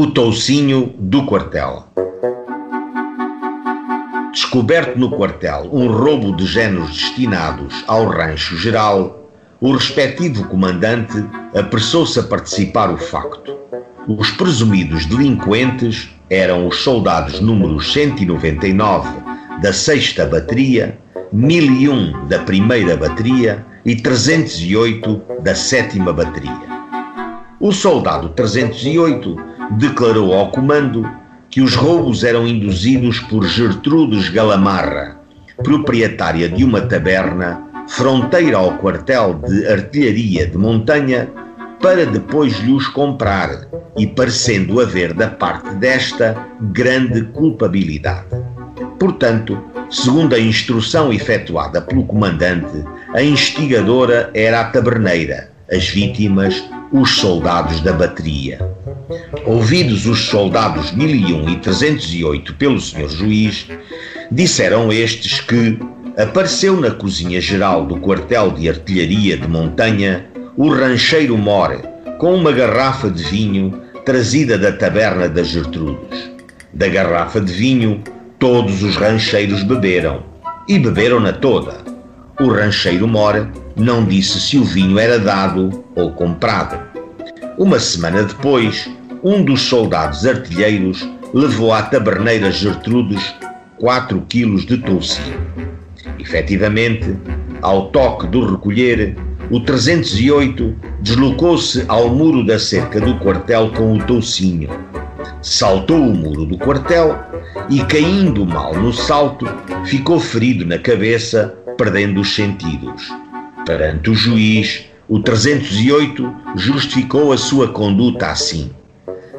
O toucinho do quartel. Descoberto no quartel um roubo de géneros destinados ao rancho geral, o respectivo comandante apressou-se a participar o facto. Os presumidos delinquentes eram os soldados números 199 da 6 Bateria, 1001 da 1 Bateria e 308 da 7 Bateria. O soldado 308 declarou ao comando que os roubos eram induzidos por Gertrudes Galamarra, proprietária de uma taberna fronteira ao quartel de artilharia de montanha, para depois lhes comprar e parecendo haver da parte desta grande culpabilidade. Portanto, segundo a instrução efetuada pelo comandante, a instigadora era a taberneira, as vítimas, os soldados da bateria. Ouvidos os soldados 1001 e 308 pelo senhor juiz, disseram estes que apareceu na cozinha geral do quartel de artilharia de montanha o rancheiro More com uma garrafa de vinho trazida da taberna das Gertrudes. Da garrafa de vinho, todos os rancheiros beberam e beberam-na toda. O rancheiro More não disse se o vinho era dado ou comprado. Uma semana depois, um dos soldados artilheiros levou à taberneira Gertrudes 4 quilos de toucinho. Efetivamente, ao toque do recolher, o 308 deslocou-se ao muro da cerca do quartel com o toucinho. Saltou o muro do quartel e, caindo mal no salto, ficou ferido na cabeça, perdendo os sentidos. Perante o juiz, o 308 justificou a sua conduta assim: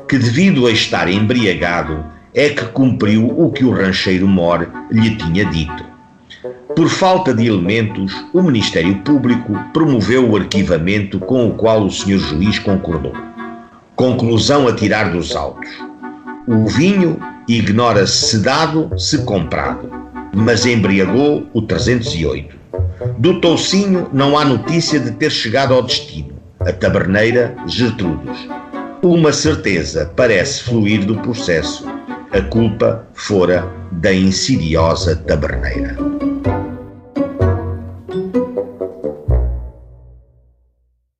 que devido a estar embriagado é que cumpriu o que o rancheiro Mor lhe tinha dito. Por falta de elementos, o Ministério Público promoveu o arquivamento com o qual o Sr. Juiz concordou. Conclusão a tirar dos autos. O vinho ignora-se se dado, se comprado, mas embriagou o 308. Do toucinho não há notícia de ter chegado ao destino, a taberneira Gertrudes. Uma certeza parece fluir do processo. A culpa fora da insidiosa taberneira.